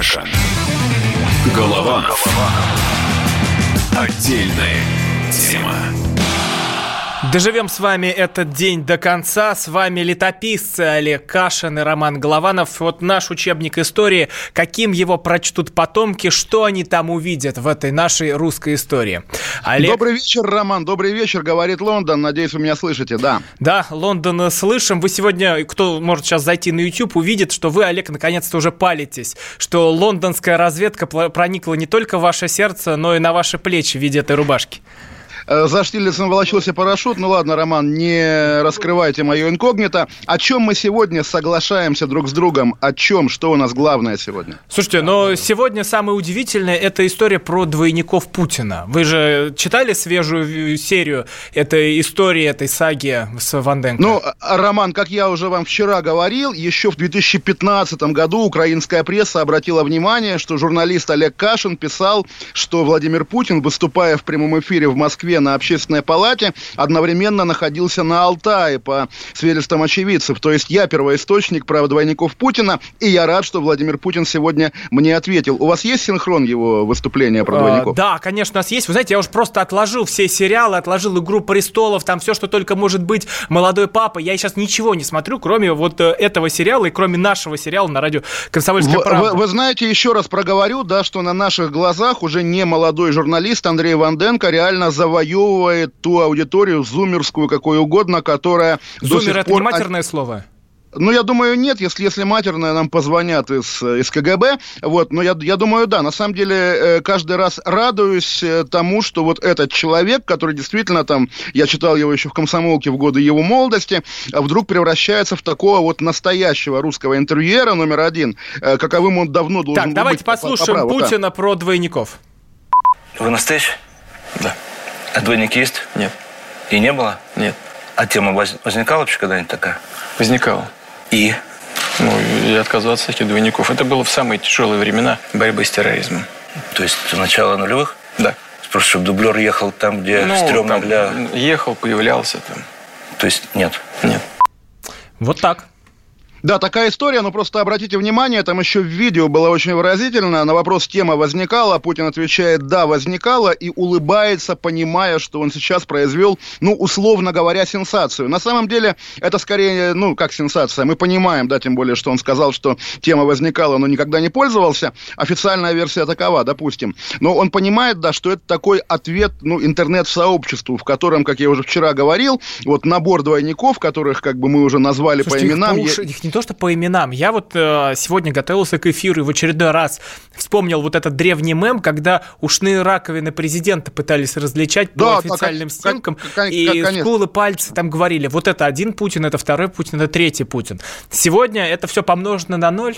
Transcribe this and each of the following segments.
Кашин. Голованов. Отдельная тема. Доживем с вами этот день до конца. С вами летописцы Олег Кашин и Роман Голованов. Вот наш учебник истории. Каким его прочтут потомки, что они там увидят в этой нашей русской истории. Олег... Добрый вечер, Роман. Добрый вечер, говорит Лондон. Надеюсь, вы меня слышите, да. Да, Лондон слышим. Вы сегодня, кто может сейчас зайти на YouTube, увидит, что вы, Олег, наконец-то уже палитесь. Что лондонская разведка проникла не только в ваше сердце, но и на ваши плечи в виде этой рубашки. Э, за Штирлицем волочился парашют. Ну ладно, Роман, не раскрывайте мое инкогнито. О чем мы сегодня соглашаемся друг с другом? О чем? Что у нас главное сегодня? Слушайте, но сегодня самое удивительное – это история про двойников Путина. Вы же читали свежую серию этой истории, этой саги с Ванденко? Ну, Роман, как я уже вам вчера говорил, еще в 2015 году украинская пресса обратила внимание, что журналист Олег Кашин писал, что Владимир Путин, выступая в прямом эфире в Москве на общественной палате, одновременно находился на Алтае, по свидетельствам очевидцев. То есть я первоисточник прав двойников Путина, и я рад, что Владимир Путин сегодня мне ответил. У вас есть синхрон его выступления про а, двойников? А, да, конечно, у нас есть. Вы знаете, я уже просто отложил все сериалы, отложил «Игру престолов», там все, что только может быть «Молодой папа». Я сейчас ничего не смотрю, кроме вот э, этого сериала и кроме нашего сериала на радио «Комсомольская вы, правда». Вы, вы знаете, еще раз проговорю, да, что на наших глазах уже не молодой журналист Андрей Ванденко реально завоевал завоевывает ту аудиторию, зумерскую, какой угодно, которая Зумер – это пор... не матерное слово? Ну, я думаю, нет, если, если матерное нам позвонят из, из КГБ, вот, но я, я думаю, да, на самом деле, э, каждый раз радуюсь э, тому, что вот этот человек, который действительно там, я читал его еще в комсомолке в годы его молодости, а вдруг превращается в такого вот настоящего русского интервьюера номер один, э, каковым он давно должен так, давайте быть. послушаем по, по Путина да. про двойников. Вы настоящий? Да. А двойник есть? Нет. И не было? Нет. А тема возникала вообще когда-нибудь такая? Возникала. И? Ну, и отказываться от этих двойников. Это было в самые тяжелые времена борьбы с терроризмом. То есть с начала нулевых? Да. Просто чтобы дублер ехал там, где ну, стрёмно там для... Ехал, появлялся там. То есть нет? Нет. Вот так. Да, такая история, но просто обратите внимание, там еще в видео было очень выразительно, на вопрос тема возникала, Путин отвечает «да, возникала» и улыбается, понимая, что он сейчас произвел, ну, условно говоря, сенсацию. На самом деле, это скорее, ну, как сенсация, мы понимаем, да, тем более, что он сказал, что тема возникала, но никогда не пользовался, официальная версия такова, допустим. Но он понимает, да, что это такой ответ, ну, интернет-сообществу, в котором, как я уже вчера говорил, вот набор двойников, которых, как бы, мы уже назвали Слушайте, по именам... Их, не то, что по именам. Я вот э, сегодня готовился к эфиру и в очередной раз вспомнил вот этот древний мем, когда ушные раковины президента пытались различать да, по официальным как, снимкам, как, и как, скулы, пальцы там говорили, вот это один Путин, это второй Путин, это третий Путин. Сегодня это все помножено на ноль,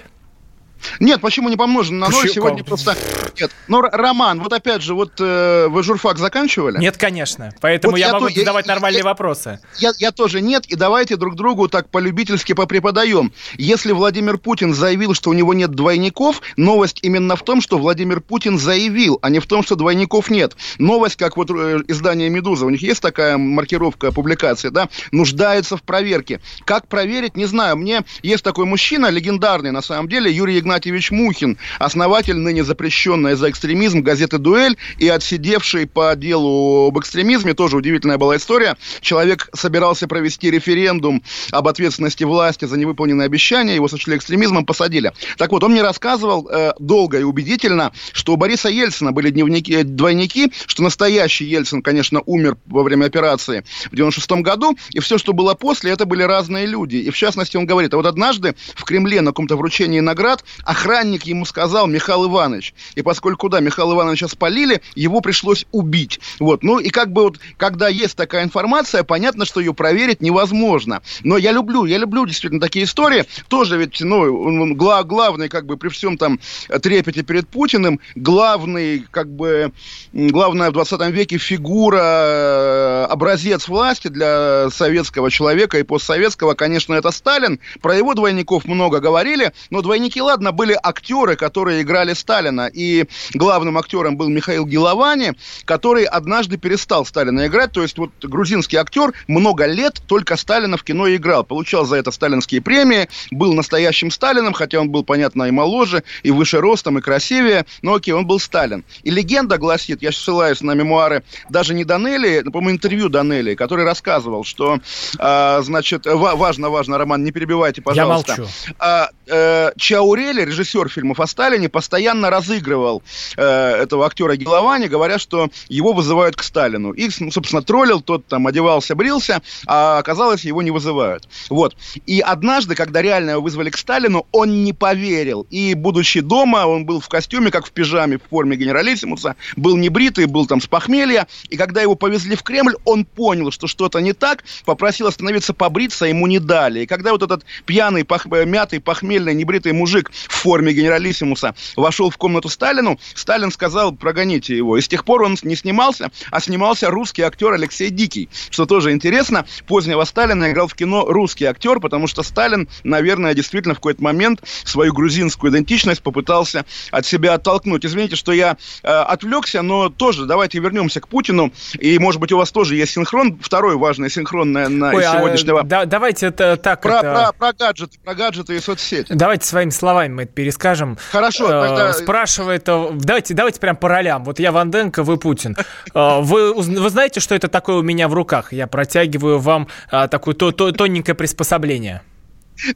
нет, почему не помножено на ноль? Сегодня просто... Нет. Но, Роман, вот опять же, вот э, вы журфак заканчивали? Нет, конечно. Поэтому вот я, я могу то, задавать я, нормальные я, вопросы. Я, я тоже нет, и давайте друг другу так полюбительски попреподаем. Если Владимир Путин заявил, что у него нет двойников, новость именно в том, что Владимир Путин заявил, а не в том, что двойников нет. Новость, как вот э, издание «Медуза», у них есть такая маркировка публикации, да, нуждается в проверке. Как проверить, не знаю. Мне есть такой мужчина, легендарный на самом деле, Юрий Игнатьевич Игнатьевич Мухин, основатель ныне запрещенной за экстремизм газеты «Дуэль» и отсидевший по делу об экстремизме, тоже удивительная была история. Человек собирался провести референдум об ответственности власти за невыполненные обещания, его сочли экстремизмом, посадили. Так вот, он мне рассказывал э, долго и убедительно, что у Бориса Ельцина были дневники, двойники, что настоящий Ельцин, конечно, умер во время операции в 96 году, и все, что было после, это были разные люди. И в частности, он говорит, а вот однажды в Кремле на каком-то вручении наград охранник ему сказал Михаил Иванович. И поскольку, да, Михаила Ивановича спалили, его пришлось убить. Вот. Ну и как бы вот, когда есть такая информация, понятно, что ее проверить невозможно. Но я люблю, я люблю действительно такие истории. Тоже ведь, ну, гла главный, как бы, при всем там трепете перед Путиным, главный, как бы, главная в 20 веке фигура, э, образец власти для советского человека и постсоветского, конечно, это Сталин. Про его двойников много говорили, но двойники, ладно, ладно, были актеры, которые играли Сталина, и главным актером был Михаил Геловани, который однажды перестал Сталина играть, то есть вот грузинский актер много лет только Сталина в кино играл, получал за это сталинские премии, был настоящим Сталином, хотя он был, понятно, и моложе, и выше ростом, и красивее, но окей, он был Сталин. И легенда гласит, я ссылаюсь на мемуары даже не Данели, по-моему, интервью Данели, который рассказывал, что, э, значит, важно, важно, Роман, не перебивайте, пожалуйста. Я молчу. Э, э, Чаурели, режиссер фильмов о Сталине, постоянно разыгрывал э, этого актера Геловани, говоря, что его вызывают к Сталину. И, собственно, троллил, тот там одевался, брился, а оказалось, его не вызывают. Вот. И однажды, когда реально его вызвали к Сталину, он не поверил. И, будучи дома, он был в костюме, как в пижаме, в форме генералиссимуса, был небритый, был там с похмелья. И когда его повезли в Кремль, он понял, что что-то не так, попросил остановиться побриться, ему не дали. И когда вот этот пьяный, пох... мятый, похмельный, небритый мужик в форме генералиссимуса вошел в комнату Сталину, Сталин сказал, прогоните его. И с тех пор он не снимался, а снимался русский актер Алексей Дикий. Что тоже интересно, позднего Сталина играл в кино русский актер, потому что Сталин, наверное, действительно в какой-то момент свою грузинскую идентичность попытался от себя оттолкнуть. Извините, что я э, отвлекся, но тоже давайте вернемся к Путину. И, может быть, у вас тоже есть синхрон, второй важный синхрон на, на Ой, сегодняшнего... А, да, давайте это так... Про, это... Про, про гаджеты, про гаджеты и соцсети. Давайте своими словами мы это перескажем. Хорошо, э, тогда... Спрашивает... Э, давайте, давайте прям по ролям. Вот я Ванденко, вы Путин. Э, вы, вы знаете, что это такое у меня в руках? Я протягиваю вам такое то, то, тоненькое приспособление.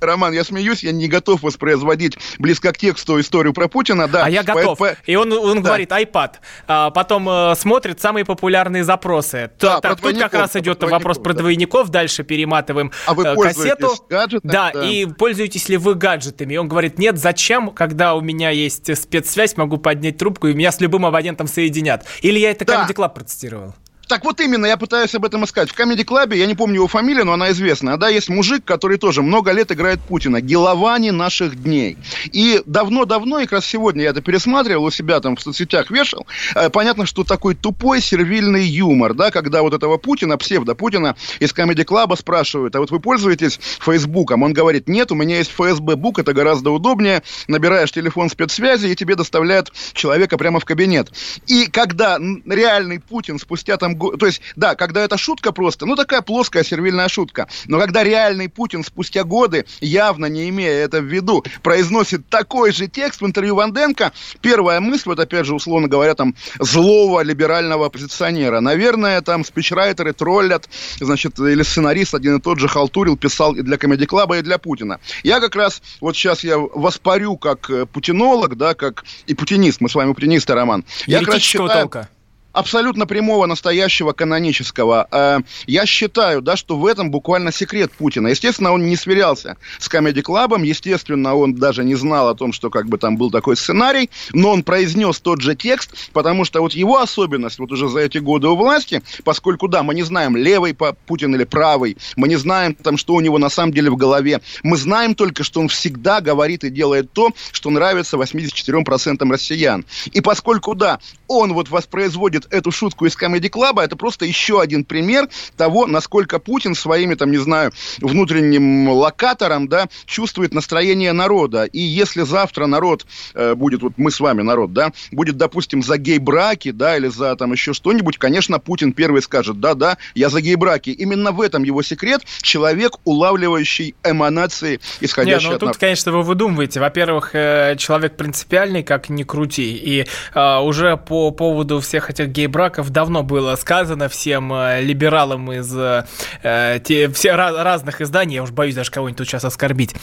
Роман, я смеюсь, я не готов воспроизводить близко к тексту историю про Путина, да. А я готов. По, по... И он, он да. говорит iPad. А потом э, смотрит самые популярные запросы. Да, Т, тут как раз идет вопрос про двойников, дальше перематываем а вы э, кассету. Гаджетами, да, да, и пользуетесь ли вы гаджетами? И он говорит, нет, зачем, когда у меня есть спецсвязь, могу поднять трубку, и меня с любым абонентом соединят. Или я это да. Comedy Club процитировал? Так вот именно, я пытаюсь об этом искать. В Comedy Club, я не помню его фамилию, но она известная, да, есть мужик, который тоже много лет играет Путина. Геловани наших дней. И давно-давно, и как раз сегодня я это пересматривал, у себя там в соцсетях вешал, э, понятно, что такой тупой сервильный юмор, да, когда вот этого Путина, псевдо-Путина из Comedy Club спрашивают, а вот вы пользуетесь Фейсбуком? Он говорит, нет, у меня есть ФСБ-бук, это гораздо удобнее, набираешь телефон спецсвязи, и тебе доставляют человека прямо в кабинет. И когда реальный Путин спустя там то есть, да, когда это шутка просто, ну, такая плоская сервильная шутка, но когда реальный Путин спустя годы, явно не имея это в виду, произносит такой же текст в интервью Ванденко, первая мысль, вот опять же, условно говоря, там, злого либерального оппозиционера, наверное, там, спичрайтеры троллят, значит, или сценарист один и тот же халтурил, писал и для Комеди Клаба, и для Путина. Я как раз, вот сейчас я воспарю как э, путинолог, да, как и путинист, мы с вами путинисты, Роман. Я как раз считаю, толка абсолютно прямого, настоящего, канонического. Э, я считаю, да, что в этом буквально секрет Путина. Естественно, он не сверялся с Comedy Club, естественно, он даже не знал о том, что как бы там был такой сценарий, но он произнес тот же текст, потому что вот его особенность вот уже за эти годы у власти, поскольку, да, мы не знаем, левый Путин или правый, мы не знаем там, что у него на самом деле в голове, мы знаем только, что он всегда говорит и делает то, что нравится 84% россиян. И поскольку, да, он вот воспроизводит эту шутку из Comedy Club, это просто еще один пример того, насколько Путин своими, там, не знаю, внутренним локатором, да, чувствует настроение народа. И если завтра народ э, будет, вот мы с вами народ, да, будет, допустим, за гей-браки, да, или за там еще что-нибудь, конечно, Путин первый скажет, да-да, я за гей-браки. Именно в этом его секрет, человек, улавливающий эманации, исходящие Не, ну, от... тут, конечно, вы выдумываете. Во-первых, э, человек принципиальный, как ни крути, и э, уже по поводу всех этих гей-браков давно было сказано всем э, либералам из э, те, все, разных изданий, я уж боюсь даже кого-нибудь тут сейчас оскорбить,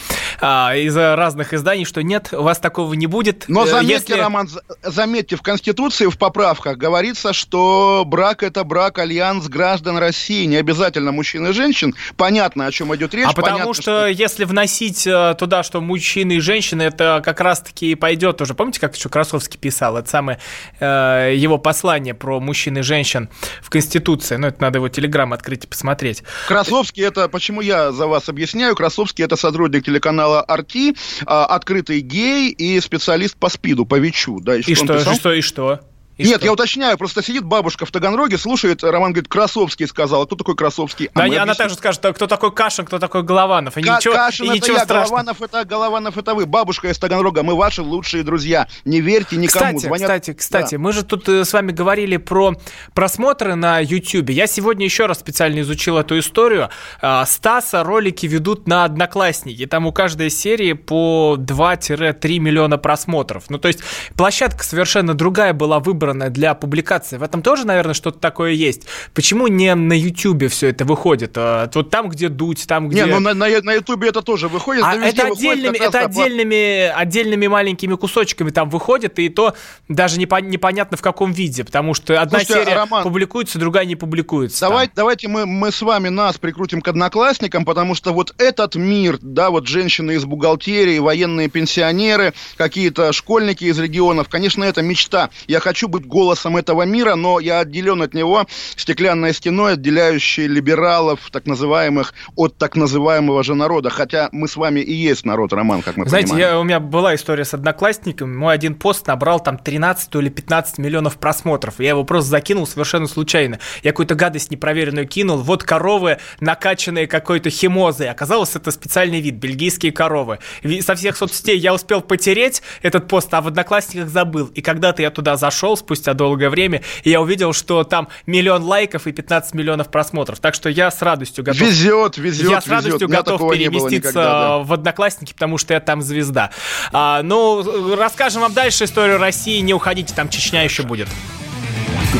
э, из разных изданий, что нет, у вас такого не будет. Но заметьте, если... Роман, заметьте, в Конституции, в поправках говорится, что брак – это брак, альянс граждан России, не обязательно мужчин и женщин. Понятно, о чем идет речь. А потому понятно, что, что если вносить э, туда, что мужчины и женщины, это как раз-таки и пойдет уже. Помните, как еще Красовский писал? Это самое э, его послание про мужчин и женщин в Конституции. Ну, это надо его телеграм открыть и посмотреть. Красовский, это, почему я за вас объясняю, Красовский это сотрудник телеканала «Арти», открытый гей и специалист по СПИДу, по ВИЧу. Да, и, и что, что, что, и что? И Нет, что? я уточняю, просто сидит бабушка в Таганроге, слушает, Роман говорит, Красовский сказал. А кто такой Красовский? А да, она объясним. также скажет, кто такой Кашин, кто такой Голованов. И К- ничего, Кашин и это ничего я, страшного. Голованов это, Голованов это вы. Бабушка из Таганрога, мы ваши лучшие друзья. Не верьте никому. Кстати, Звонят... кстати, кстати, да. мы же тут э, с вами говорили про просмотры на YouTube. Я сегодня еще раз специально изучил эту историю. А, Стаса ролики ведут на Одноклассники. Там у каждой серии по 2-3 миллиона просмотров. Ну, то есть площадка совершенно другая была выбрана выбрано для публикации. В этом тоже, наверное, что-то такое есть. Почему не на Ютубе все это выходит? А, вот там, где дуть, там, где... Не, ну на, на, на Ютубе это тоже выходит. А это отдельными, это отдельными, отдельными маленькими кусочками там выходит, и то даже не непонятно в каком виде, потому что одна Слушайте, серия Роман, публикуется, другая не публикуется. Давай, давайте мы, мы с вами нас прикрутим к одноклассникам, потому что вот этот мир, да, вот женщины из бухгалтерии, военные пенсионеры, какие-то школьники из регионов, конечно, это мечта. Я хочу быть голосом этого мира, но я отделен от него стеклянной стеной, отделяющей либералов, так называемых, от так называемого же народа. Хотя мы с вами и есть народ, Роман, как мы Знаете, понимаем. Я, у меня была история с одноклассником. Мой один пост набрал там 13 или 15 миллионов просмотров. Я его просто закинул совершенно случайно. Я какую-то гадость непроверенную кинул. Вот коровы, накачанные какой-то химозой. Оказалось, это специальный вид, бельгийские коровы. Со всех соцсетей я успел потереть этот пост, а в одноклассниках забыл. И когда-то я туда зашел спустя долгое время, и я увидел, что там миллион лайков и 15 миллионов просмотров. Так что я с радостью готов... Везет, везет, Я с радостью везет. готов переместиться никогда, да. в Одноклассники, потому что я там звезда. А, ну, расскажем вам дальше историю России. Не уходите, там Чечня еще будет.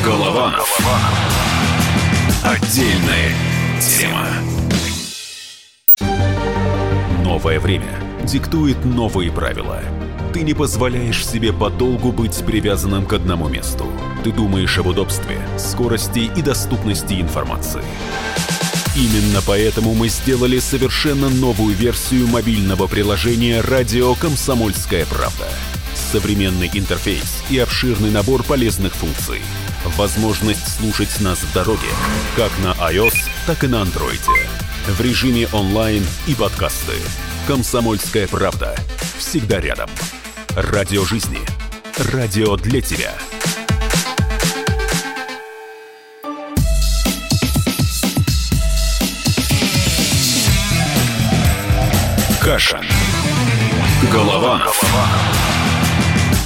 Голованов. Отдельная тема. Новое время диктует новые правила – ты не позволяешь себе подолгу быть привязанным к одному месту. Ты думаешь об удобстве, скорости и доступности информации. Именно поэтому мы сделали совершенно новую версию мобильного приложения «Радио Комсомольская правда». Современный интерфейс и обширный набор полезных функций. Возможность слушать нас в дороге, как на iOS, так и на Android. В режиме онлайн и подкасты. «Комсомольская правда». Всегда рядом. Радио жизни. Радио для тебя. Каша. Голова.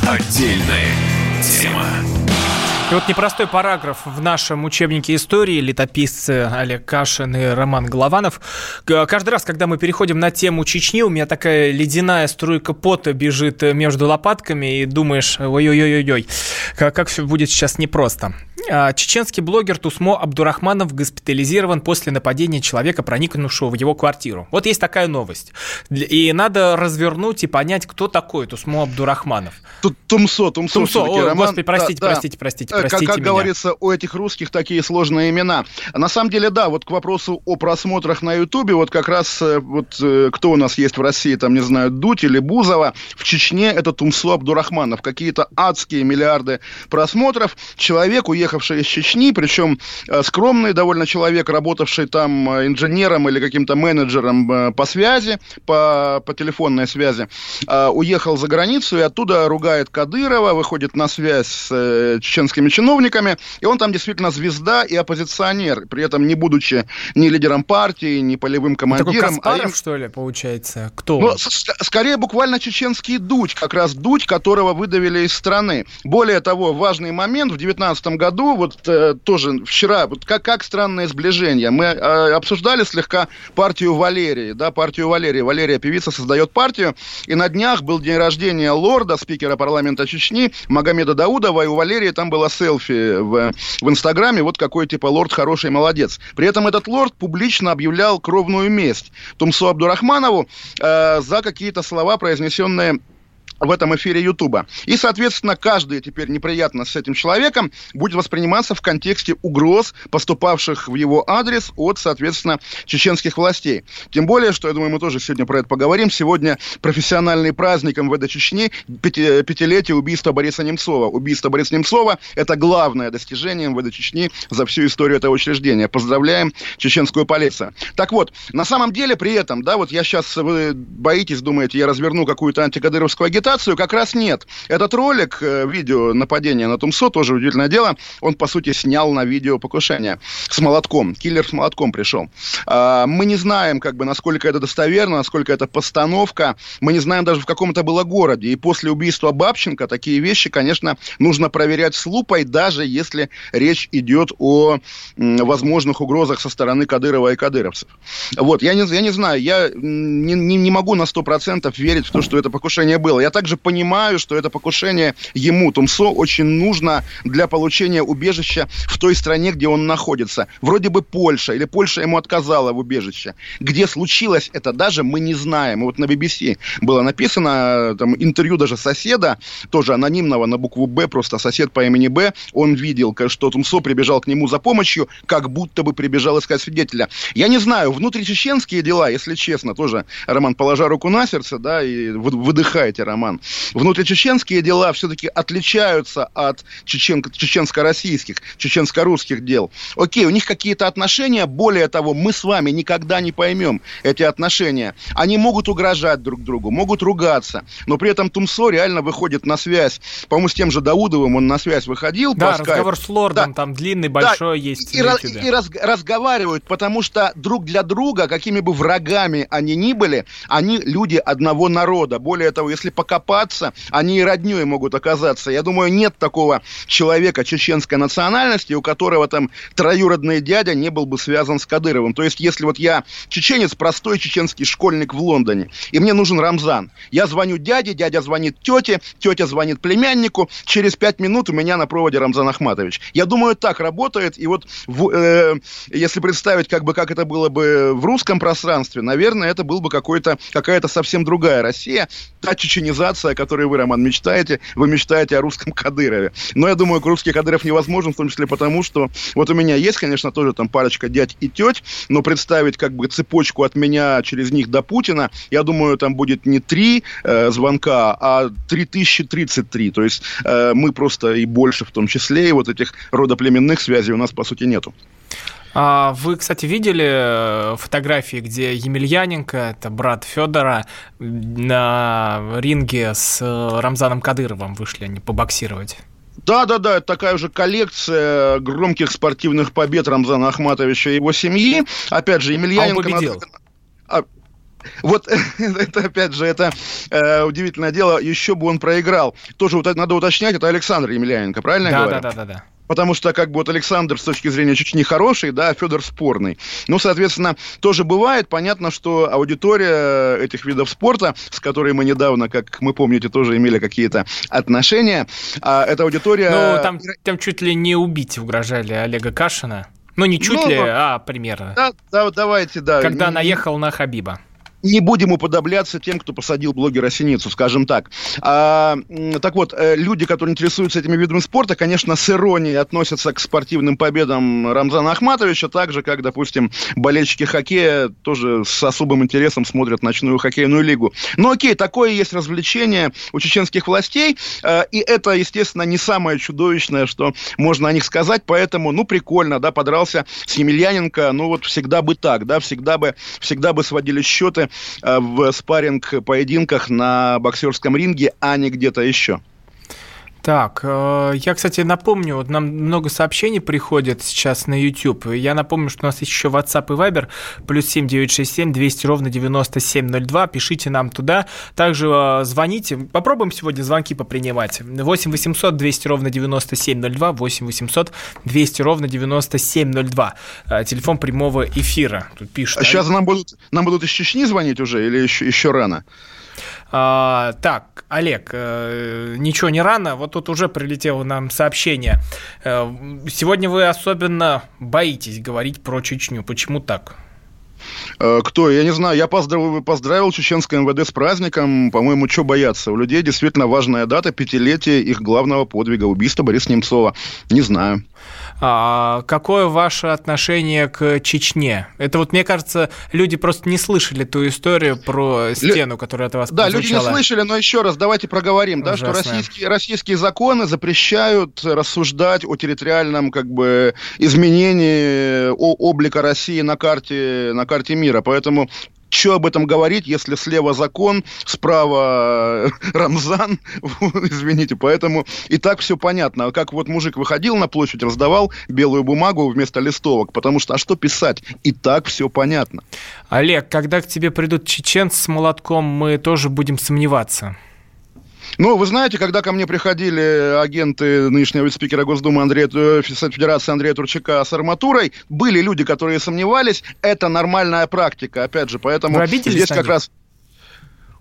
Отдельная тема. И вот непростой параграф в нашем учебнике истории летописцы Олег Кашин и Роман Голованов. Каждый раз, когда мы переходим на тему Чечни, у меня такая ледяная струйка пота бежит между лопатками, и думаешь, ой-ой-ой-ой, как, как все будет сейчас непросто. А, чеченский блогер Тусмо Абдурахманов госпитализирован после нападения человека, проникнувшего в его квартиру. Вот есть такая новость. И надо развернуть и понять, кто такой Тусмо Абдурахманов. Тут Тумсо, Тумсо, Тумсо. О, Роман. Господи, простите, да, простите, простите, да. простите Как, как меня. говорится, у этих русских такие сложные имена. На самом деле, да, вот к вопросу о просмотрах на Ютубе, вот как раз э, вот э, кто у нас есть в России, там, не знаю, Дудь или Бузова, в Чечне это Тумсо Абдурахманов. Какие-то адские миллиарды просмотров. Человек, уехал приехавший из Чечни, причем э, скромный довольно человек, работавший там э, инженером или каким-то менеджером э, по связи, по, по телефонной связи, уехал за границу и оттуда ругает Кадырова, выходит на связь с чеченскими чиновниками, и он там действительно звезда и оппозиционер, при этом не будучи ни лидером партии, ни полевым командиром. Такой Каспаров, а им... что ли, получается? Кто? Ну, скорее буквально чеченский дуть, как раз дуть, которого выдавили из страны. Более того, важный момент, в 19 году вот э, тоже вчера, вот как, как странное сближение. Мы э, обсуждали слегка партию Валерии, да, партию Валерии. Валерия певица создает партию, и на днях был день рождения лорда, спикера парламента Чечни, Магомеда Даудова, и у Валерии там было селфи в, в Инстаграме, вот какой типа лорд хороший, молодец. При этом этот лорд публично объявлял кровную месть Тумсу Абдурахманову э, за какие-то слова, произнесенные в этом эфире Ютуба. И, соответственно, каждая теперь неприятность с этим человеком будет восприниматься в контексте угроз, поступавших в его адрес от, соответственно, чеченских властей. Тем более, что, я думаю, мы тоже сегодня про это поговорим. Сегодня профессиональный праздник МВД Чечни, пяти, пятилетие убийства Бориса Немцова. Убийство Бориса Немцова – это главное достижение МВД Чечни за всю историю этого учреждения. Поздравляем чеченскую полицию. Так вот, на самом деле при этом, да, вот я сейчас, вы боитесь, думаете, я разверну какую-то антикадыровскую агитацию, интерпретацию как раз нет. Этот ролик, э, видео нападения на Тумсо, тоже удивительное дело, он, по сути, снял на видео покушение с молотком. Киллер с молотком пришел. А, мы не знаем, как бы, насколько это достоверно, насколько это постановка. Мы не знаем даже, в каком это было городе. И после убийства Бабченко такие вещи, конечно, нужно проверять с лупой, даже если речь идет о возможных угрозах со стороны Кадырова и кадыровцев. Вот, я не, я не знаю, я не, не, не могу на 100% верить в то, что это покушение было. Я также понимаю, что это покушение ему, Тумсо, очень нужно для получения убежища в той стране, где он находится. Вроде бы Польша, или Польша ему отказала в убежище. Где случилось это, даже мы не знаем. Вот на BBC было написано, там, интервью даже соседа, тоже анонимного на букву «Б», просто сосед по имени Б, он видел, что Тумсо прибежал к нему за помощью, как будто бы прибежал искать свидетеля. Я не знаю, внутричеченские дела, если честно, тоже, Роман, положа руку на сердце, да, и выдыхайте, Роман. Внутричеченские дела все-таки отличаются от чечен, чеченско-российских, чеченско-русских дел. Окей, у них какие-то отношения, более того, мы с вами никогда не поймем эти отношения. Они могут угрожать друг другу, могут ругаться, но при этом Тумсо реально выходит на связь, по-моему, с тем же Даудовым он на связь выходил. Да, разговор с лордом, да. там длинный, большой да. есть. И, и, и раз, разговаривают, потому что друг для друга, какими бы врагами они ни были, они люди одного народа. Более того, если покопаться, они и родней могут оказаться. Я думаю, нет такого человека чеченской национальности, у которого там троюродный дядя не был бы связан с Кадыровым. То есть, если вот я чеченец, простой чеченский школьник в Лондоне, и мне нужен Рамзан, я звоню дяде, дядя звонит тете, тетя звонит племяннику, через пять минут у меня на проводе Рамзан Ахматович. Я думаю, так работает, и вот в, э, если представить, как бы, как это было бы в русском пространстве, наверное, это был бы какой-то, какая-то совсем другая Россия, та чеченизация, о которой вы, Роман, мечтаете, вы мечтаете о русском Кадырове. Но я думаю, русский Кадыров невозможен, в том числе потому, что вот у меня есть, конечно, тоже там парочка дядь и теть, но представить как бы цепочку от меня через них до Путина, я думаю, там будет не три э, звонка, а 3033. То есть э, мы просто и больше в том числе, и вот этих родоплеменных связей у нас, по сути, нету. А вы, кстати, видели э, фотографии, где Емельяненко, это брат Федора, на ринге с э, Рамзаном Кадыровым вышли они побоксировать? Да, да, да, это такая уже коллекция громких спортивных побед Рамзана Ахматовича и его семьи. Опять же, Емельяненко... А он победил. Надо... Вот это, опять же, это э, удивительное дело. Еще бы он проиграл. Тоже вот, надо уточнять, это Александр Емельяненко, правильно да, я говорю? Да, да, да, да потому что как бы вот Александр с точки зрения Чечни хороший, да, а Федор спорный. Ну, соответственно, тоже бывает. Понятно, что аудитория этих видов спорта, с которой мы недавно, как мы помните, тоже имели какие-то отношения, а эта аудитория... Ну, там, там чуть ли не убить угрожали Олега Кашина. Ну, не чуть ну, ли, а примерно. Да, да, давайте, да. Когда наехал на Хабиба не будем уподобляться тем, кто посадил блогера Синицу, скажем так. А, так вот, э, люди, которые интересуются этими видами спорта, конечно, с иронией относятся к спортивным победам Рамзана Ахматовича, так же, как, допустим, болельщики хоккея тоже с особым интересом смотрят ночную хоккейную лигу. Но окей, такое есть развлечение у чеченских властей, э, и это, естественно, не самое чудовищное, что можно о них сказать, поэтому, ну, прикольно, да, подрался с Емельяненко, ну, вот всегда бы так, да, всегда бы, всегда бы сводили счеты в спарринг-поединках на боксерском ринге, а не где-то еще. Так, э, я, кстати, напомню, вот нам много сообщений приходит сейчас на YouTube. Я напомню, что у нас еще WhatsApp и Viber, плюс 7967 200 ровно 9702. Пишите нам туда. Также э, звоните. Попробуем сегодня звонки попринимать. 8 800 200 ровно 9702, 8 800 200 ровно 9702. Э, телефон прямого эфира. Тут пишут. А сейчас нам будут, нам будут из Чечни звонить уже или еще, еще рано? А, так, Олег, э, ничего не рано, вот тут уже прилетело нам сообщение. Э, сегодня вы особенно боитесь говорить про Чечню. Почему так? Э, кто? Я не знаю. Я поздравил, поздравил чеченское МВД с праздником. По-моему, что бояться? У людей действительно важная дата, пятилетие их главного подвига, убийства Бориса Немцова. Не знаю. А, какое ваше отношение к Чечне? Это вот, мне кажется, люди просто не слышали ту историю про стену, Лю... которая от вас Да, люди не слышали, но еще раз давайте проговорим, да, что российские, российские законы запрещают рассуждать о территориальном как бы изменении облика России на карте, на карте мира. Поэтому что об этом говорить, если слева закон, справа э, Рамзан, извините, поэтому и так все понятно. А как вот мужик выходил на площадь, раздавал белую бумагу вместо листовок, потому что, а что писать? И так все понятно. Олег, когда к тебе придут чеченцы с молотком, мы тоже будем сомневаться. Ну, вы знаете, когда ко мне приходили агенты нынешнего вице-спикера Госдумы Андрея, э, Федерации Андрея Турчака с арматурой, были люди, которые сомневались, это нормальная практика, опять же, поэтому здесь как раз...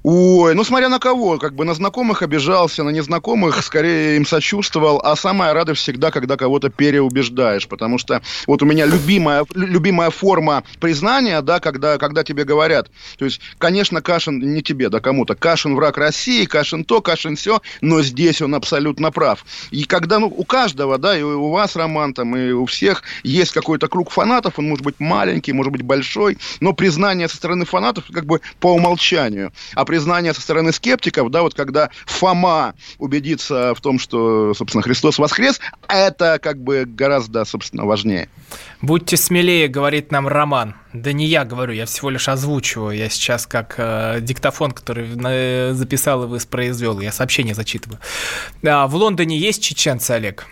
Ой, ну смотря на кого, как бы на знакомых обижался, на незнакомых скорее им сочувствовал, а самая радость всегда, когда кого-то переубеждаешь, потому что вот у меня любимая, любимая форма признания, да, когда, когда тебе говорят, то есть, конечно, Кашин, не тебе, да кому-то, Кашин враг России, Кашин то, Кашин все, но здесь он абсолютно прав. И когда, ну, у каждого, да, и у вас, Роман, там, и у всех есть какой-то круг фанатов, он может быть маленький, может быть большой, но признание со стороны фанатов как бы по умолчанию. А при признание со стороны скептиков, да, вот когда Фома убедится в том, что, собственно, Христос воскрес, это как бы гораздо, собственно, важнее. Будьте смелее, говорит нам Роман. Да не я говорю, я всего лишь озвучиваю. Я сейчас как э, диктофон, который э, записал и воспроизвел. Я сообщение зачитываю. А, в Лондоне есть чеченцы, Олег?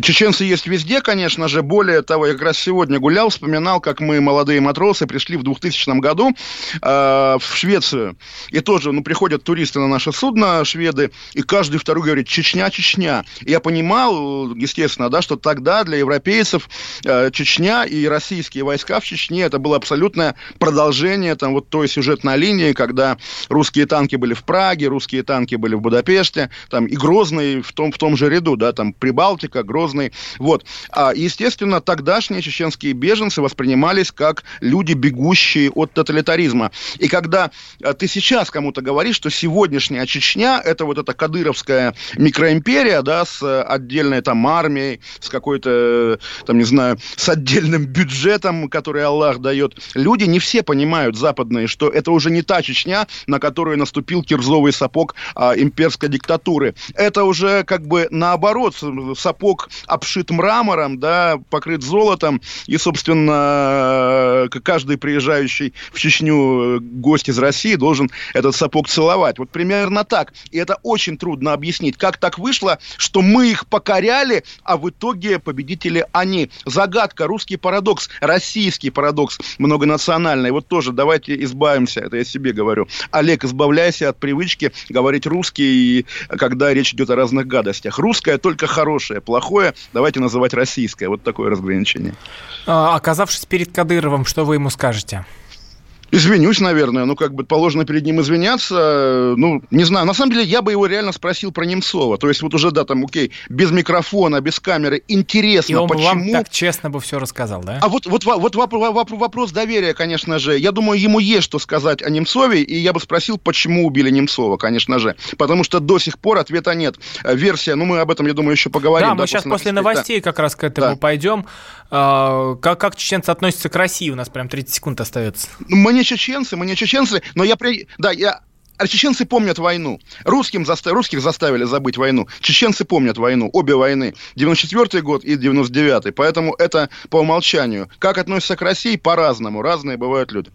Чеченцы есть везде, конечно же. Более того, я как раз сегодня гулял, вспоминал, как мы, молодые матросы, пришли в 2000 году э, в Швецию. И тоже, ну, приходят туристы на наше судно, шведы, и каждый второй говорит «Чечня, Чечня». И я понимал, естественно, да, что тогда для европейцев э, Чечня и российские войска в Чечне это было абсолютное продолжение там вот той сюжетной линии, когда русские танки были в Праге, русские танки были в Будапеште, там и Грозный в том, в том же ряду, да, там Прибалтика, Грозный, Грозный. Вот. А, естественно, тогдашние чеченские беженцы воспринимались как люди, бегущие от тоталитаризма. И когда а, ты сейчас кому-то говоришь, что сегодняшняя Чечня – это вот эта кадыровская микроимперия, да, с отдельной там армией, с какой-то, там, не знаю, с отдельным бюджетом, который Аллах дает, люди не все понимают, западные, что это уже не та Чечня, на которую наступил кирзовый сапог а, имперской диктатуры. Это уже как бы наоборот, сапог обшит мрамором, да, покрыт золотом, и, собственно, каждый приезжающий в Чечню э, гость из России должен этот сапог целовать. Вот примерно так. И это очень трудно объяснить, как так вышло, что мы их покоряли, а в итоге победители они. Загадка, русский парадокс, российский парадокс многонациональный. Вот тоже давайте избавимся, это я себе говорю. Олег, избавляйся от привычки говорить русский, когда речь идет о разных гадостях. Русское только хорошее, плохое плохое, давайте называть российское. Вот такое разграничение. А, оказавшись перед Кадыровым, что вы ему скажете? Извинюсь, наверное. Ну, как бы положено перед ним извиняться. Ну, не знаю. На самом деле, я бы его реально спросил про Немцова. То есть, вот уже, да, там, окей, без микрофона, без камеры. Интересно, И он почему... Вам так честно бы все рассказал, да? А вот, вот, вот вопрос доверия, конечно же. Я думаю, ему есть что сказать о Немцове. И я бы спросил, почему убили Немцова, конечно же. Потому что до сих пор ответа нет. Версия, ну, мы об этом, я думаю, еще поговорим. Да, мы да, сейчас после, после новостей да. как раз к этому да. пойдем. А, как, как чеченцы относятся к России? У нас прям 30 секунд остается. Мне не чеченцы, мы не чеченцы, но я при... Да, я а чеченцы помнят войну. Русским заста... Русских заставили забыть войну. Чеченцы помнят войну. Обе войны. 94 год и 99 Поэтому это по умолчанию. Как относятся к России? По-разному. Разные бывают люди.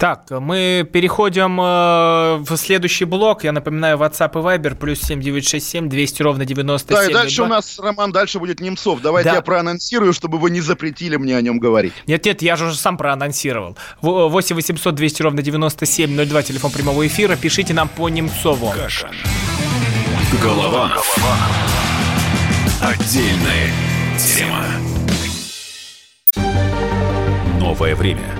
Так, мы переходим э, в следующий блок. Я напоминаю, WhatsApp и Viber, плюс 7967 200 ровно 97. Да, и дальше у нас, Роман, дальше будет Немцов. Давайте да. я проанонсирую, чтобы вы не запретили мне о нем говорить. Нет-нет, я же уже сам проанонсировал. 8 800 200 ровно 9702, телефон прямого эфира пишите нам по Немцову. Каша. Голова. Голова. Отдельная тема. Новое время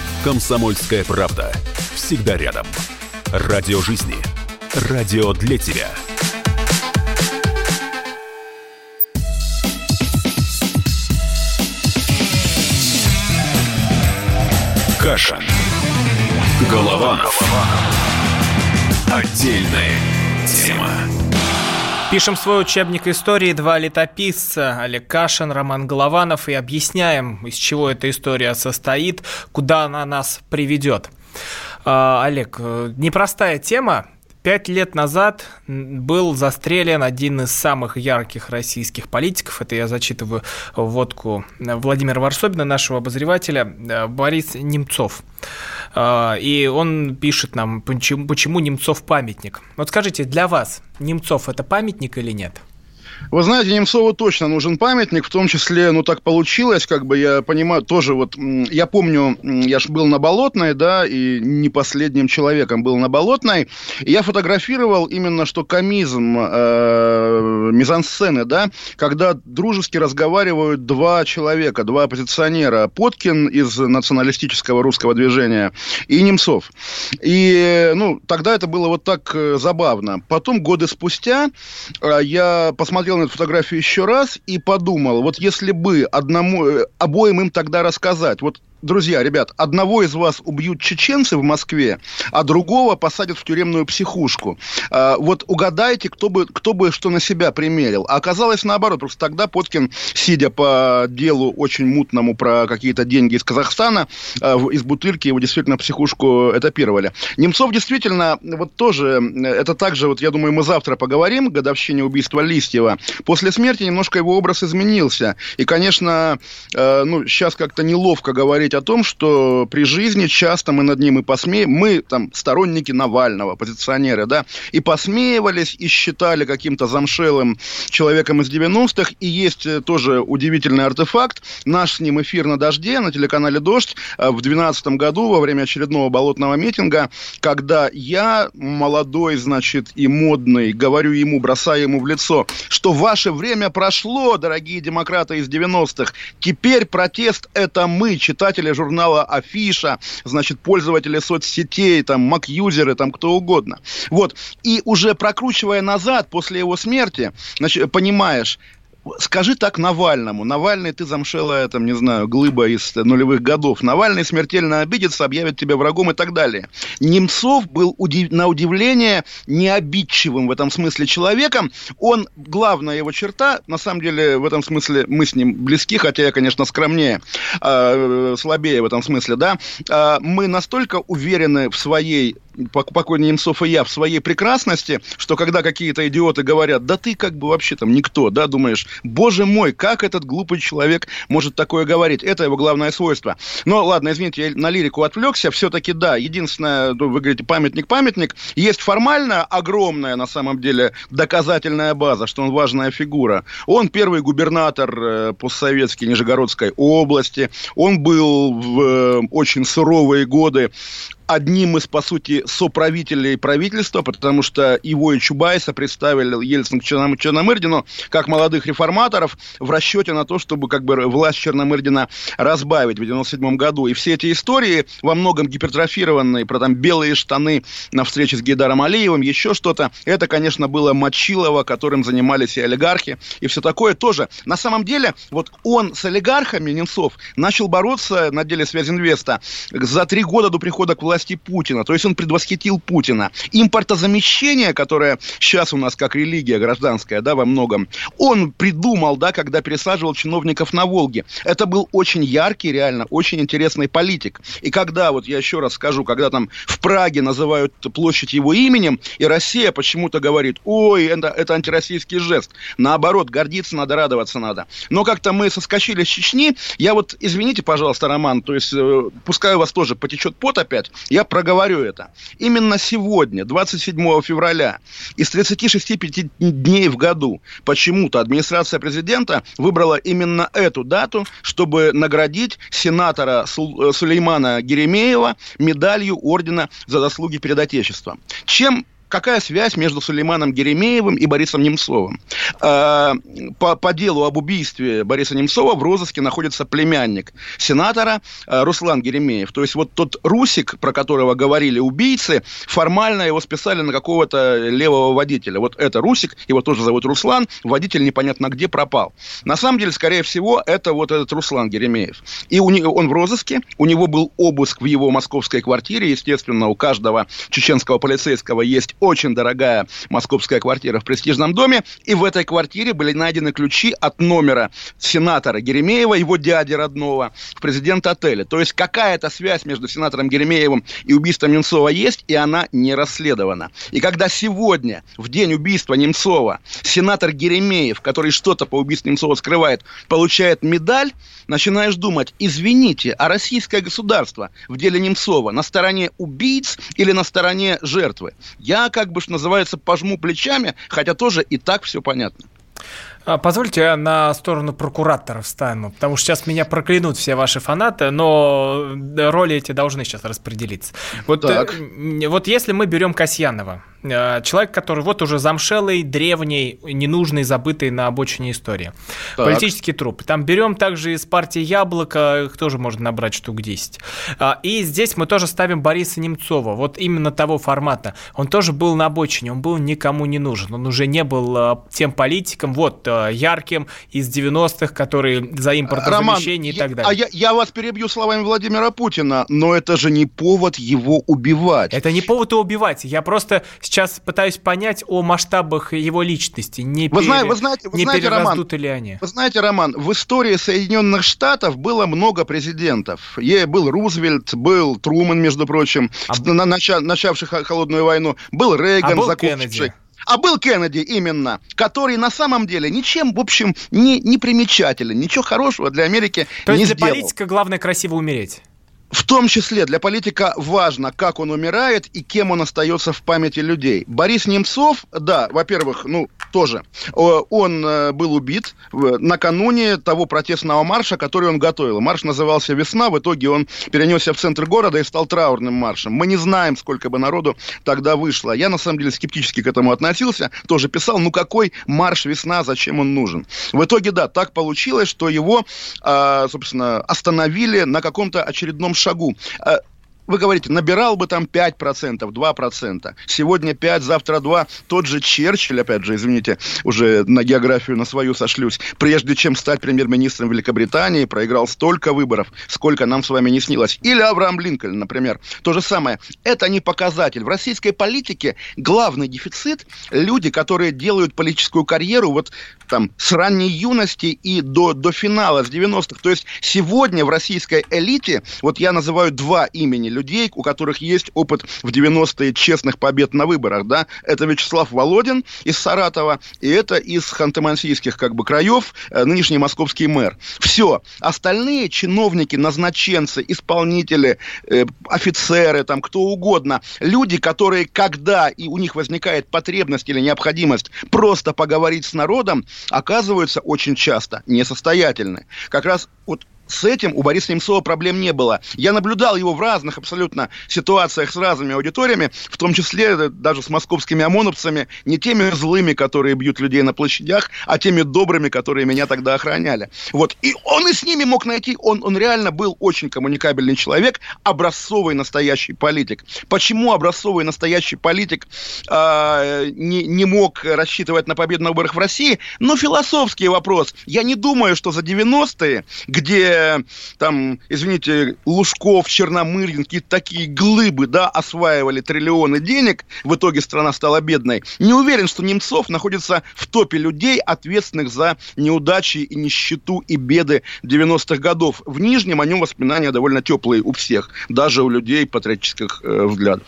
«Комсомольская правда». Всегда рядом. Радио жизни. Радио для тебя. Каша. Голованов. Отдельная тема. Пишем свой учебник истории «Два летописца» Олег Кашин, Роман Голованов и объясняем, из чего эта история состоит, куда она нас приведет. А, Олег, э, непростая тема, Пять лет назад был застрелен один из самых ярких российских политиков, это я зачитываю водку Владимира Варсобина, нашего обозревателя, э, Борис Немцов. Э, и он пишет нам, почему, почему Немцов памятник. Вот скажите, для вас Немцов это памятник или нет? Вы знаете, Немцову точно нужен памятник, в том числе, ну, так получилось, как бы, я понимаю, тоже вот, я помню, я же был на Болотной, да, и не последним человеком был на Болотной, и я фотографировал именно, что комизм, э, мизансцены, да, когда дружески разговаривают два человека, два оппозиционера, Поткин из националистического русского движения и Немцов. И, ну, тогда это было вот так э, забавно. Потом, годы спустя, э, я посмотрел посмотрел на эту фотографию еще раз и подумал, вот если бы одному, э, обоим им тогда рассказать, вот друзья, ребят, одного из вас убьют чеченцы в Москве, а другого посадят в тюремную психушку. А, вот угадайте, кто бы, кто бы что на себя примерил. А оказалось наоборот, просто тогда Поткин, сидя по делу очень мутному про какие-то деньги из Казахстана, а, из бутыльки его действительно психушку этапировали. Немцов действительно, вот тоже, это также, вот я думаю, мы завтра поговорим, годовщине убийства Листьева. После смерти немножко его образ изменился. И, конечно, э, ну, сейчас как-то неловко говорить говорить о том, что при жизни часто мы над ним и посмеем, мы там сторонники Навального, оппозиционеры, да, и посмеивались, и считали каким-то замшелым человеком из 90-х, и есть э, тоже удивительный артефакт, наш с ним эфир на «Дожде» на телеканале «Дождь» э, в 2012 году во время очередного болотного митинга, когда я, молодой, значит, и модный, говорю ему, бросаю ему в лицо, что ваше время прошло, дорогие демократы из 90-х, теперь протест – это мы, читатели читатели журнала Афиша, значит, пользователи соцсетей, там, мак-юзеры, там, кто угодно. Вот. И уже прокручивая назад после его смерти, значит, понимаешь, Скажи так Навальному. Навальный, ты замшелая, там, не знаю, глыба из нулевых годов. Навальный смертельно обидится, объявит тебя врагом и так далее. Немцов был удив... на удивление необидчивым в этом смысле человеком. Он, главная его черта, на самом деле, в этом смысле мы с ним близки, хотя я, конечно, скромнее, э, слабее в этом смысле, да. Э, мы настолько уверены в своей покойный Немцов и я в своей прекрасности, что когда какие-то идиоты говорят, да ты как бы вообще там никто, да, думаешь, боже мой, как этот глупый человек может такое говорить? Это его главное свойство. Но ладно, извините, я на лирику отвлекся. Все-таки да, единственное, ну, вы говорите, памятник-памятник. Есть формально огромная, на самом деле, доказательная база, что он важная фигура. Он первый губернатор э, постсоветский Нижегородской области. Он был в э, очень суровые годы одним из, по сути, соправителей правительства, потому что его и Чубайса представили Ельцин к Черномырдину как молодых реформаторов в расчете на то, чтобы как бы власть Черномырдина разбавить в 97 году. И все эти истории, во многом гипертрофированные, про там белые штаны на встрече с Гейдаром Алиевым, еще что-то, это, конечно, было Мочилово, которым занимались и олигархи, и все такое тоже. На самом деле, вот он с олигархами, Немцов, начал бороться на деле Связинвеста за три года до прихода к власти власти Путина. То есть он предвосхитил Путина. Импортозамещение, которое сейчас у нас как религия гражданская, да, во многом, он придумал, да, когда пересаживал чиновников на Волге. Это был очень яркий, реально, очень интересный политик. И когда, вот я еще раз скажу, когда там в Праге называют площадь его именем, и Россия почему-то говорит, ой, это, это антироссийский жест. Наоборот, гордиться надо, радоваться надо. Но как-то мы соскочили с Чечни. Я вот, извините, пожалуйста, Роман, то есть, э, пускай у вас тоже потечет пот опять, я проговорю это. Именно сегодня, 27 февраля, из 36 дней в году, почему-то администрация президента выбрала именно эту дату, чтобы наградить сенатора э, Сулеймана Геремеева медалью ордена за заслуги перед Отечеством. Чем какая связь между Сулейманом Геремеевым и Борисом Немцовым? Э, по, по делу об убийстве Бориса Немцова в розыске находится племянник сенатора э, Руслан Геремеев. То есть вот тот Русик, про которого говорили убийцы, формально его списали на какого-то левого водителя. Вот это Русик, его тоже зовут Руслан, водитель непонятно где пропал. На самом деле, скорее всего, это вот этот Руслан Геремеев. И у него, он в розыске, у него был обыск в его московской квартире, естественно, у каждого чеченского полицейского есть очень дорогая московская квартира в престижном доме, и в этой квартире были найдены ключи от номера сенатора Геремеева, его дяди родного, президент отеля. То есть какая-то связь между сенатором Геремеевым и убийством Немцова есть, и она не расследована. И когда сегодня, в день убийства Немцова, сенатор Геремеев, который что-то по убийству Немцова скрывает, получает медаль, начинаешь думать, извините, а российское государство в деле Немцова на стороне убийц или на стороне жертвы? Я, как бы, что называется, пожму плечами, хотя тоже и так все понятно. А, позвольте я на сторону прокуратора встану, потому что сейчас меня проклянут все ваши фанаты, но роли эти должны сейчас распределиться. Вот, так. Э, вот если мы берем Касьянова, Э, человек, который вот уже замшелый, древний, ненужный, забытый на обочине истории. Так. Политический труп. Там берем также из партии Яблоко, их тоже можно набрать штук 10. А, и здесь мы тоже ставим Бориса Немцова, вот именно того формата. Он тоже был на обочине, он был никому не нужен. Он уже не был э, тем политиком, вот, э, ярким из 90-х, который за импортозамещение Роман, и так далее. А я, я вас перебью словами Владимира Путина, но это же не повод его убивать. Это не повод его убивать. Я просто сейчас пытаюсь понять о масштабах его личности. Не, вы, пере... знаете, вы знаете, вы не знаете, Роман, ли они? Вы знаете, Роман, в истории Соединенных Штатов было много президентов. Е, был Рузвельт, был Труман, между прочим, а... на, начав, начавший холодную войну, был Рейган, а был закончивший. А был Кеннеди именно, который на самом деле ничем, в общем, не, не примечателен, ничего хорошего для Америки То не есть сделал. для политика главное красиво умереть? В том числе для политика важно, как он умирает и кем он остается в памяти людей. Борис Немцов, да, во-первых, ну, тоже, он э, был убит накануне того протестного марша, который он готовил. Марш назывался «Весна», в итоге он перенесся в центр города и стал траурным маршем. Мы не знаем, сколько бы народу тогда вышло. Я, на самом деле, скептически к этому относился, тоже писал, ну какой марш «Весна», зачем он нужен? В итоге, да, так получилось, что его, а, собственно, остановили на каком-то очередном шагу. Э, вы говорите, набирал бы там 5%, 2%. Сегодня 5, завтра 2. Тот же Черчилль, опять же, извините, уже на географию на свою сошлюсь, прежде чем стать премьер-министром Великобритании, проиграл столько выборов, сколько нам с вами не снилось. Или Авраам Линкольн, например. То же самое. Это не показатель. В российской политике главный дефицит – люди, которые делают политическую карьеру вот там с ранней юности и до, до финала, с 90-х. То есть сегодня в российской элите, вот я называю два имени людей, у которых есть опыт в 90-е честных побед на выборах, да, это Вячеслав Володин из Саратова, и это из ханты-мансийских как бы краев, э, нынешний московский мэр. Все. Остальные чиновники, назначенцы, исполнители, э, офицеры, там, кто угодно, люди, которые, когда и у них возникает потребность или необходимость просто поговорить с народом, оказываются очень часто несостоятельны. Как раз вот с этим у Бориса Немцова проблем не было. Я наблюдал его в разных абсолютно ситуациях с разными аудиториями, в том числе даже с московскими ОМОНовцами, не теми злыми, которые бьют людей на площадях, а теми добрыми, которые меня тогда охраняли. Вот. И он и с ними мог найти, он, он реально был очень коммуникабельный человек, образцовый настоящий политик. Почему образцовый настоящий политик э, не, не мог рассчитывать на победу на выборах в России? Ну, философский вопрос. Я не думаю, что за 90-е, где там, извините, Лужков, Черномырдин, какие-то такие глыбы, да, осваивали триллионы денег, в итоге страна стала бедной. Не уверен, что Немцов находится в топе людей, ответственных за неудачи и нищету и беды 90-х годов. В Нижнем о нем воспоминания довольно теплые у всех, даже у людей патриотических э, взглядов.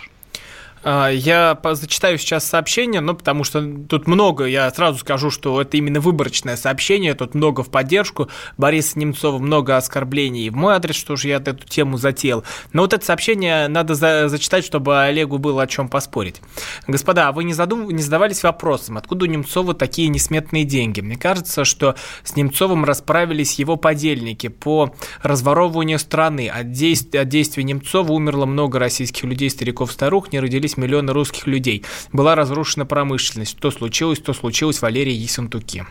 А, я зачитаю сейчас сообщение, ну, потому что тут много, я сразу скажу, что это именно выборочное сообщение, тут много в поддержку Бориса Немцова, много оскорблений в мой адрес, что же я эту тему затеял. Но вот это сообщение надо за зачитать, чтобы Олегу было о чем поспорить. Господа, а вы не, задум... не задавались вопросом, откуда у Немцова такие несметные деньги? Мне кажется, что с Немцовым расправились его подельники по разворовыванию страны. От, действ... от действия Немцова умерло много российских людей, стариков, старух, не родились убились миллионы русских людей. Была разрушена промышленность. То случилось, то случилось Валерий Ессентуки.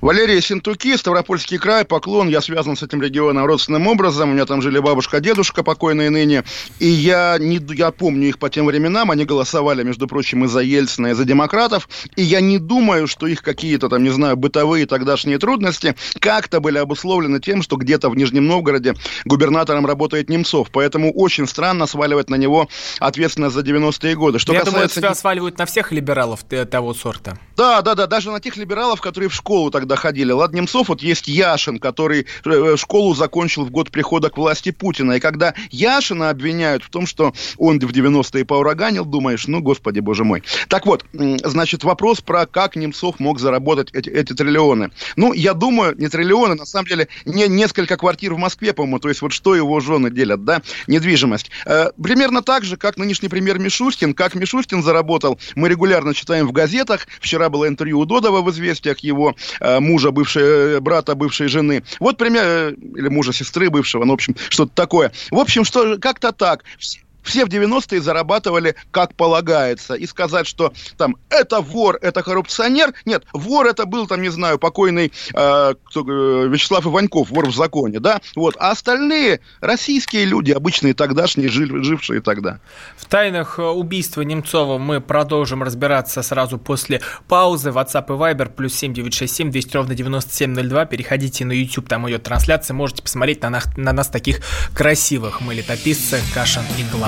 Валерий Синтуки, Ставропольский край, поклон. Я связан с этим регионом родственным образом. У меня там жили бабушка, дедушка, покойные ныне. И я, не, я помню их по тем временам. Они голосовали, между прочим, и за Ельцина, и за демократов. И я не думаю, что их какие-то там, не знаю, бытовые тогдашние трудности как-то были обусловлены тем, что где-то в Нижнем Новгороде губернатором работает Немцов. Поэтому очень странно сваливать на него ответственность за 90-е годы. Что я касается... думаю, это сваливают на всех либералов того сорта. Да, да, да. Даже на тех либералов, которые в школу тогда ходили. Ладно, Немцов, вот есть Яшин, который э, школу закончил в год прихода к власти Путина. И когда Яшина обвиняют в том, что он в 90-е поураганил, думаешь, ну, господи, боже мой. Так вот, значит, вопрос про как Немцов мог заработать эти, эти триллионы. Ну, я думаю, не триллионы, на самом деле, не несколько квартир в Москве, по-моему, то есть вот что его жены делят, да, недвижимость. Э, примерно так же, как нынешний премьер Мишустин, как Мишустин заработал, мы регулярно читаем в газетах, вчера было интервью у Додова в «Известиях» его, э, мужа бывшей, э, брата бывшей жены. Вот пример, э, или мужа сестры бывшего, ну, в общем, что-то такое. В общем, что как-то так все в 90-е зарабатывали как полагается. И сказать, что там это вор, это коррупционер. Нет, вор это был, там, не знаю, покойный э, кто, э, Вячеслав Иваньков, вор в законе, да? Вот. А остальные российские люди, обычные тогдашние, жив, жившие тогда. В тайнах э, убийства Немцова мы продолжим разбираться сразу после паузы. WhatsApp и Viber плюс 7967 200 ровно 9702. Переходите на YouTube, там идет трансляция. Можете посмотреть на нас, на нас таких красивых. Мы летописцы, Кашин и Глава.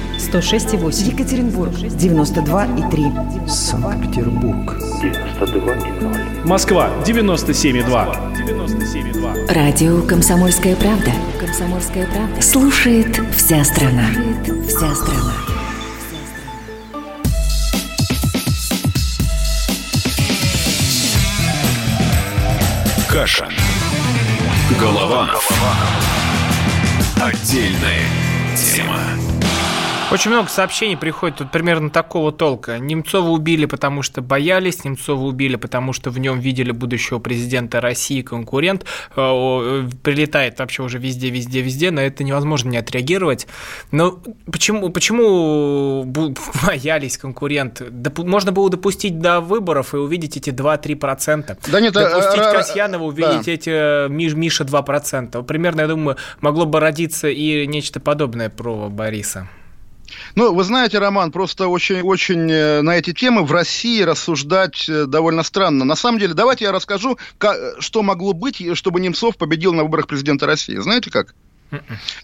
106,8. Екатеринбург, 92,3. Санкт-Петербург, 92,0. Москва, 97,2. 97,2. Радио «Комсомольская правда». «Комсомольская правда». Слушает вся страна. Слушает вся страна. Каша. Голованов. Отдельная тема. Очень много сообщений приходит тут примерно такого толка. Немцова убили, потому что боялись, Немцова убили, потому что в нем видели будущего президента России, конкурент. Э, прилетает вообще уже везде, везде, везде, на это невозможно не отреагировать. Но почему, почему боялись конкурент? Можно было допустить до выборов и увидеть эти 2-3%. Да нет, э, допустить а, Касьянова, увидеть да. эти Миша 2%. Примерно, я думаю, могло бы родиться и нечто подобное про Бориса. Ну, вы знаете, Роман, просто очень-очень э, на эти темы в России рассуждать э, довольно странно. На самом деле, давайте я расскажу, как, что могло быть, чтобы Немцов победил на выборах президента России. Знаете как?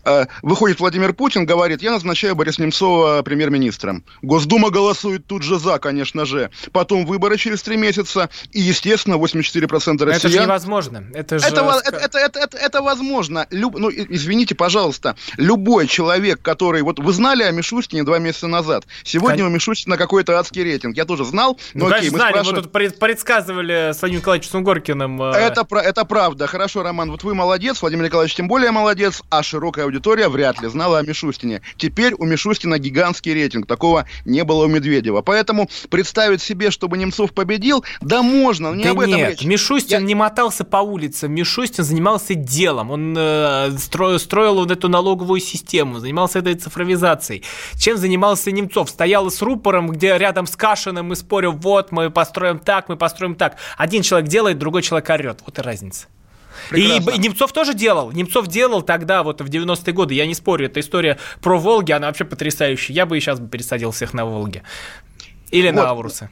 Э, выходит Владимир Путин, говорит, я назначаю Бориса Немцова премьер-министром. Госдума голосует тут же за, конечно же. Потом выборы через три месяца, и, естественно, 84% россиян... Это же невозможно. Это, же... это, это, это, это, это, это возможно. Люб... Ну, извините, пожалуйста, любой человек, который... Вот вы знали о Мишустине два месяца назад. Сегодня Кон... у Мишустина какой-то адский рейтинг. Я тоже знал, но ну, окей, мы знали, спрашиваем... мы тут предсказывали с Владимиром Николаевичем Сунгоркиным. Э, это, это правда. Хорошо, Роман, вот вы молодец, Владимир Николаевич тем более молодец, а широкая аудитория вряд ли знала о Мишустине. Теперь у Мишустина гигантский рейтинг. Такого не было у Медведева. Поэтому представить себе, чтобы Немцов победил, да можно, не да об этом нет, речь. Мишустин Я... не мотался по улицам, Мишустин занимался делом. Он э, строил, строил вот эту налоговую систему, занимался этой цифровизацией. Чем занимался Немцов? Стоял с рупором, где рядом с Кашиным и спорил, вот мы построим так, мы построим так. Один человек делает, другой человек орет. Вот и разница. Прекрасно. И Немцов тоже делал. Немцов делал тогда, вот в 90-е годы. Я не спорю, эта история про Волги, она вообще потрясающая. Я бы и сейчас бы пересадил всех на Волги. Или вот. на Аурусы.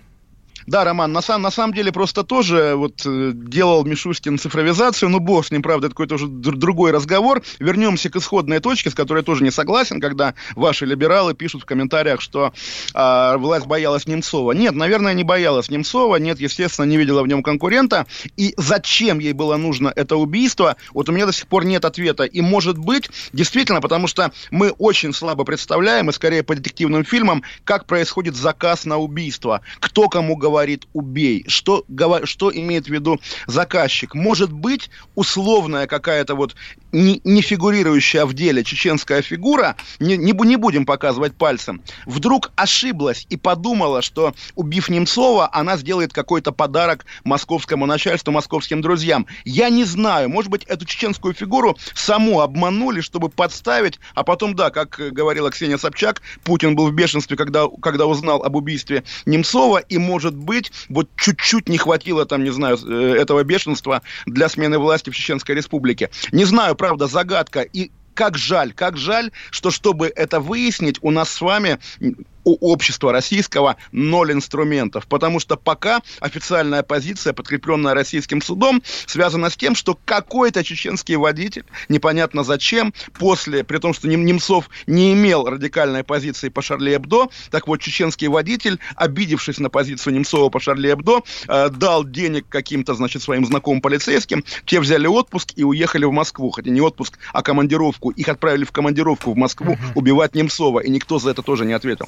Да, Роман, на, сам, на самом деле просто тоже вот э, делал Мишустин цифровизацию, ну бог с ним, правда, это какой-то уже другой разговор. Вернемся к исходной точке, с которой я тоже не согласен, когда ваши либералы пишут в комментариях, что э, власть боялась Немцова. Нет, наверное, не боялась Немцова, нет, естественно, не видела в нем конкурента. И зачем ей было нужно это убийство, вот у меня до сих пор нет ответа. И может быть, действительно, потому что мы очень слабо представляем, и скорее по детективным фильмам, как происходит заказ на убийство, кто кому говорит «убей», что, что имеет в виду заказчик. Может быть, условная какая-то вот не, не фигурирующая в деле чеченская фигура, не, не, не будем показывать пальцем, вдруг ошиблась и подумала, что, убив Немцова, она сделает какой-то подарок московскому начальству, московским друзьям. Я не знаю, может быть, эту чеченскую фигуру саму обманули, чтобы подставить, а потом, да, как говорила Ксения Собчак, Путин был в бешенстве, когда, когда узнал об убийстве Немцова, и, может быть, вот чуть-чуть не хватило, там, не знаю, э, этого бешенства для смены власти в Чеченской Республике. Не знаю, правда, загадка. И как жаль, как жаль, что чтобы это выяснить, у нас с вами у общества российского ноль инструментов, потому что пока официальная позиция, подкрепленная российским судом, связана с тем, что какой-то чеченский водитель, непонятно зачем, после, при том, что Немцов не имел радикальной позиции по Шарли Эбдо, так вот, чеченский водитель, обидевшись на позицию Немцова по Шарли Эбдо, э, дал денег каким-то, значит, своим знакомым полицейским, те взяли отпуск и уехали в Москву, хотя не отпуск, а командировку, их отправили в командировку в Москву убивать Немцова, и никто за это тоже не ответил.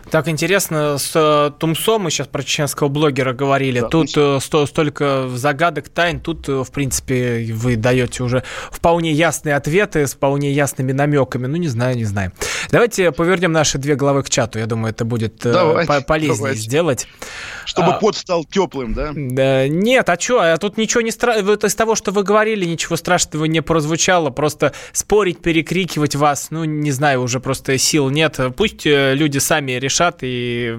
Так интересно, с э, Тумсом мы сейчас про чеченского блогера говорили. Да, тут э, сто, столько загадок, тайн. Тут, э, в принципе, вы даете уже вполне ясные ответы с вполне ясными намеками. Ну, не знаю, не знаю. Давайте повернем наши две головы к чату. Я думаю, это будет давайте, полезнее давайте. сделать. Чтобы а, пот стал теплым, да? да нет, а что? А тут ничего не страшного. Из того, что вы говорили, ничего страшного не прозвучало. Просто спорить, перекрикивать вас, ну, не знаю, уже просто сил нет. Пусть люди сами решат решат и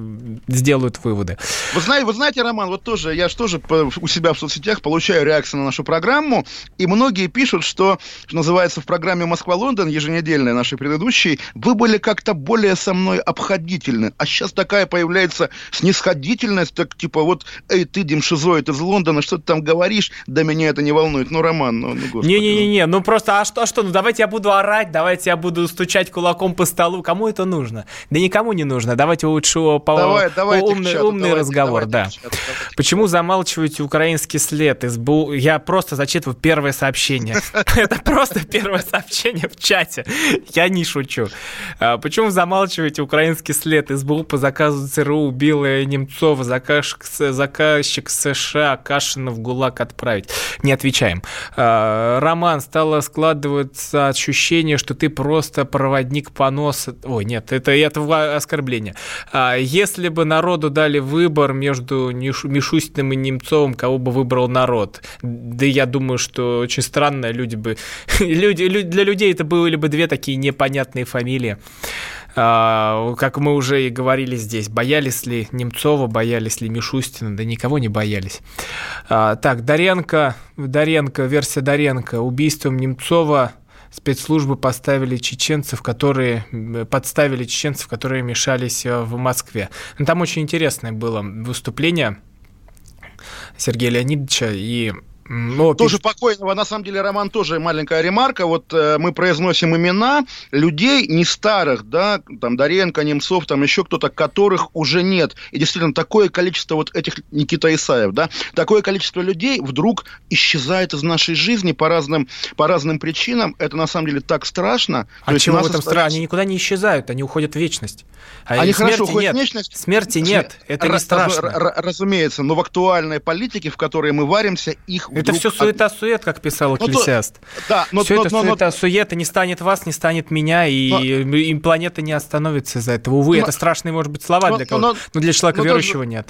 сделают выводы. Вы знаете, вы знаете, Роман, вот тоже, я же тоже у себя в соцсетях получаю реакции на нашу программу, и многие пишут, что, что называется в программе «Москва-Лондон», еженедельной нашей предыдущей, вы были как-то более со мной обходительны, а сейчас такая появляется снисходительность, так типа вот, эй, ты, демшизоид из Лондона, что ты там говоришь, да меня это не волнует. Ну, Роман, ну, ну Не-не-не, ну просто, а что, а что, ну давайте я буду орать, давайте я буду стучать кулаком по столу, кому это нужно? Да никому не нужно, давайте лучше по... давай, давай умный, чату, умный давайте, разговор, давайте да. Чату, давайте Почему замалчиваете украинский след? СБУ? Я просто зачитываю первое сообщение. Это просто первое сообщение в чате. Я не шучу. А, почему замалчиваете украинский след? СБУ по заказу ЦРУ убила Немцова, заказчик США Кашина в ГУЛАГ отправить. Не отвечаем. А, Роман, стало складываться ощущение, что ты просто проводник поноса. Ой, нет, это, это оскорбление. А если бы народу дали выбор между Мишустиным и Немцовым, кого бы выбрал народ? Да я думаю, что очень странно, люди бы... люди, для людей это были бы две такие непонятные фамилии. А, как мы уже и говорили здесь, боялись ли Немцова, боялись ли Мишустина, да никого не боялись. А, так, Доренко, Доренко, версия Доренко, убийством Немцова спецслужбы поставили чеченцев, которые подставили чеченцев, которые мешались э, в Москве. Ну, там очень интересное было выступление Сергея Леонидовича, и ну, тоже пиш... покойного, на самом деле, Роман, тоже маленькая ремарка. Вот э, мы произносим имена людей не старых, да, там Доренко, Немцов, там еще кто-то, которых уже нет. И действительно, такое количество вот этих Никита Исаев, да, такое количество людей вдруг исчезает из нашей жизни по разным, по разным причинам. Это на самом деле так страшно. А чего в этом страшно? Они никуда не исчезают, они уходят в вечность. А они хорошо уходят нет. в вечность. Смерти нет, это не страшно. Разумеется, но в актуальной политике, в которой мы варимся, их это все суета-сует, как писал Экклесиаст. Ну, да, но, все но, это суета-сует, и не станет вас, не станет меня, и, но, и планета не остановится из-за этого. Увы, но, это страшные, может быть, слова но, для кого-то, но, но для человека но верующего тоже, нет.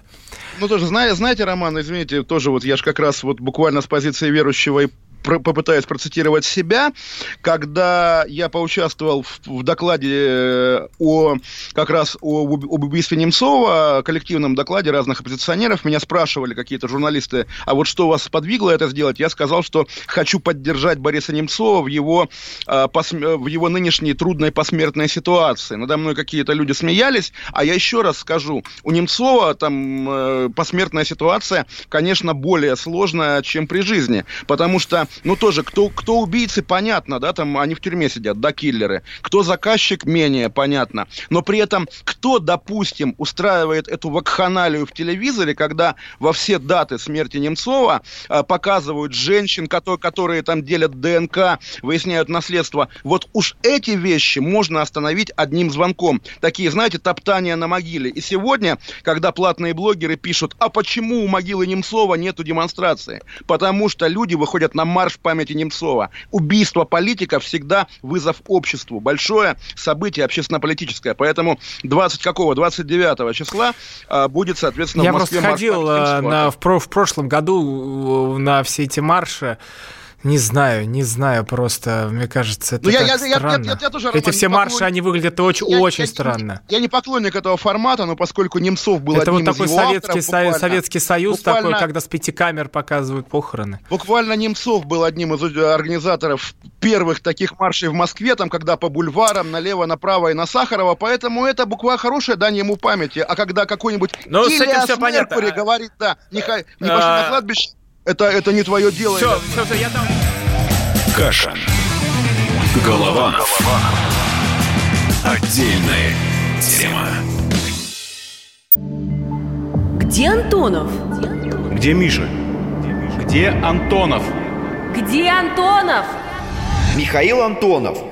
Ну, тоже, знаете, знаете, Роман, извините, тоже вот я же как раз вот буквально с позиции верующего и попытаюсь процитировать себя, когда я поучаствовал в, в докладе э, о как раз о, об убийстве Немцова, коллективном докладе разных оппозиционеров, меня спрашивали какие-то журналисты, а вот что вас подвигло это сделать? Я сказал, что хочу поддержать Бориса Немцова в его, э, пос, в его нынешней трудной посмертной ситуации. Надо мной какие-то люди смеялись, а я еще раз скажу, у Немцова там э, посмертная ситуация, конечно, более сложная, чем при жизни, потому что, ну тоже, кто, кто убийцы, понятно, да, там они в тюрьме сидят, да, киллеры, кто заказчик, менее понятно, но при этом кто, допустим, устраивает эту вакханалию в телевизоре, когда во все даты смерти Немцова э, показывают женщин, которые, которые там делят ДНК, выясняют наследство, вот уж эти вещи можно остановить одним звонком. Такие, знаете, топтания на могиле. И сегодня, когда платные блогеры пишут, а почему у могилы Немцова нету демонстрации? Потому что люди выходят на марш памяти Немцова. Убийство политика всегда вызов обществу. Большое событие общественно-политическое. Поэтому 20 какого? 29 числа а, будет, соответственно, Я в Москве просто ходил марш э, на, в, в прошлом году э, на все эти марши. Не знаю, не знаю просто, мне кажется, это ну, так я, странно. Я, я, я, я тоже, Эти Роман, все марши, поклон... они выглядят очень, я, очень я, странно. Я, я не поклонник этого формата, но поскольку Немцов был это одним вот такой из его Советский, авторов, Советский Союз буквально, такой, когда с пяти камер показывают похороны. Буквально Немцов был одним из организаторов первых таких маршей в Москве, там, когда по бульварам налево, направо и на Сахарова, поэтому это буквально хорошее дань ему памяти. А когда какой-нибудь ну, Илья Меркури говорит, да, не, не пошли на кладбище, это, это не твое дело. Все, все, все, я там... Каша. Голова. Отдельная тема. Где Антонов? Где Миша? Где Антонов? Где Антонов? Михаил Антонов –